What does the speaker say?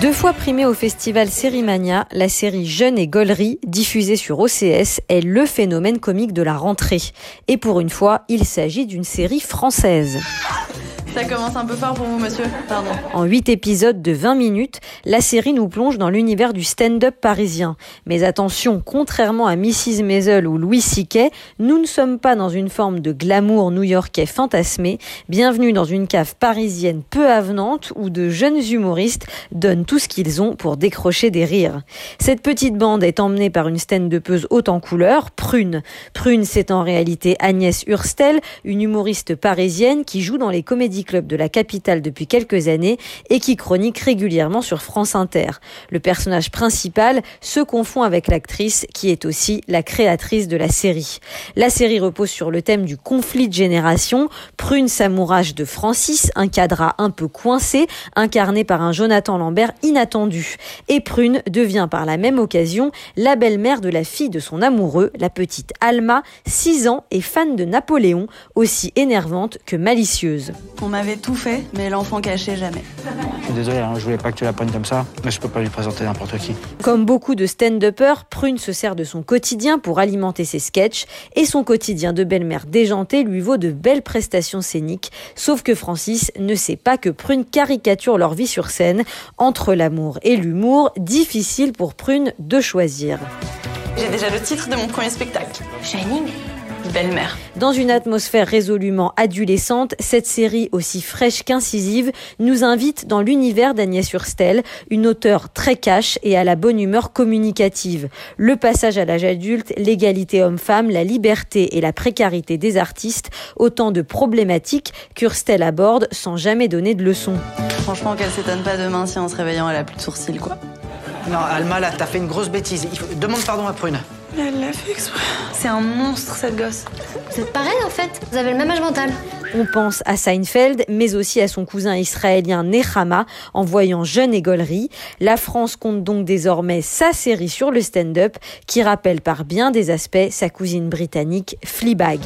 Deux fois primée au festival Sérimania, la série Jeune et Gollery, diffusée sur OCS, est le phénomène comique de la rentrée. Et pour une fois, il s'agit d'une série française. Ça commence un peu fort pour vous, monsieur. Pardon. En huit épisodes de 20 minutes, la série nous plonge dans l'univers du stand-up parisien. Mais attention, contrairement à Mrs. Maisel ou Louis C.K., nous ne sommes pas dans une forme de glamour new-yorkais fantasmé. Bienvenue dans une cave parisienne peu avenante où de jeunes humoristes donnent tout ce qu'ils ont pour décrocher des rires. Cette petite bande est emmenée par une stand-upeuse haute en couleur, Prune. Prune, c'est en réalité Agnès Hurstel, une humoriste parisienne qui joue dans les comédies club de la capitale depuis quelques années et qui chronique régulièrement sur France Inter. Le personnage principal se confond avec l'actrice qui est aussi la créatrice de la série. La série repose sur le thème du conflit de génération. Prune s'amourage de Francis, un cadra un peu coincé, incarné par un Jonathan Lambert inattendu. Et Prune devient par la même occasion la belle-mère de la fille de son amoureux, la petite Alma, 6 ans et fan de Napoléon, aussi énervante que malicieuse. M'avait tout fait, mais l'enfant caché jamais. Je suis désolé, hein, je voulais pas que tu la prennes comme ça, mais je peux pas lui présenter n'importe qui. Comme beaucoup de stand-uppers, Prune se sert de son quotidien pour alimenter ses sketchs, et son quotidien de belle-mère déjantée lui vaut de belles prestations scéniques, sauf que Francis ne sait pas que Prune caricature leur vie sur scène. Entre l'amour et l'humour, difficile pour Prune de choisir. J'ai déjà le titre de mon premier spectacle. Shining Belle-mère. Dans une atmosphère résolument adolescente, cette série aussi fraîche qu'incisive nous invite dans l'univers d'Agnès Hurstel, une auteure très cash et à la bonne humeur communicative. Le passage à l'âge adulte, l'égalité homme-femme, la liberté et la précarité des artistes, autant de problématiques qu'Hurstel aborde sans jamais donner de leçons. Franchement, qu'elle s'étonne pas demain si en se réveillant, elle a plus de sourcils, quoi. Non, Alma, là, t'as fait une grosse bêtise. Il faut- Demande pardon à Prune. Elle l'a fait exprès. C'est un monstre, cette gosse. Vous êtes pareil en fait, vous avez le même âge mental. On pense à Seinfeld, mais aussi à son cousin israélien Nechama, en voyant Jeune et Gollery. La France compte donc désormais sa série sur le stand-up, qui rappelle par bien des aspects sa cousine britannique Fleabag.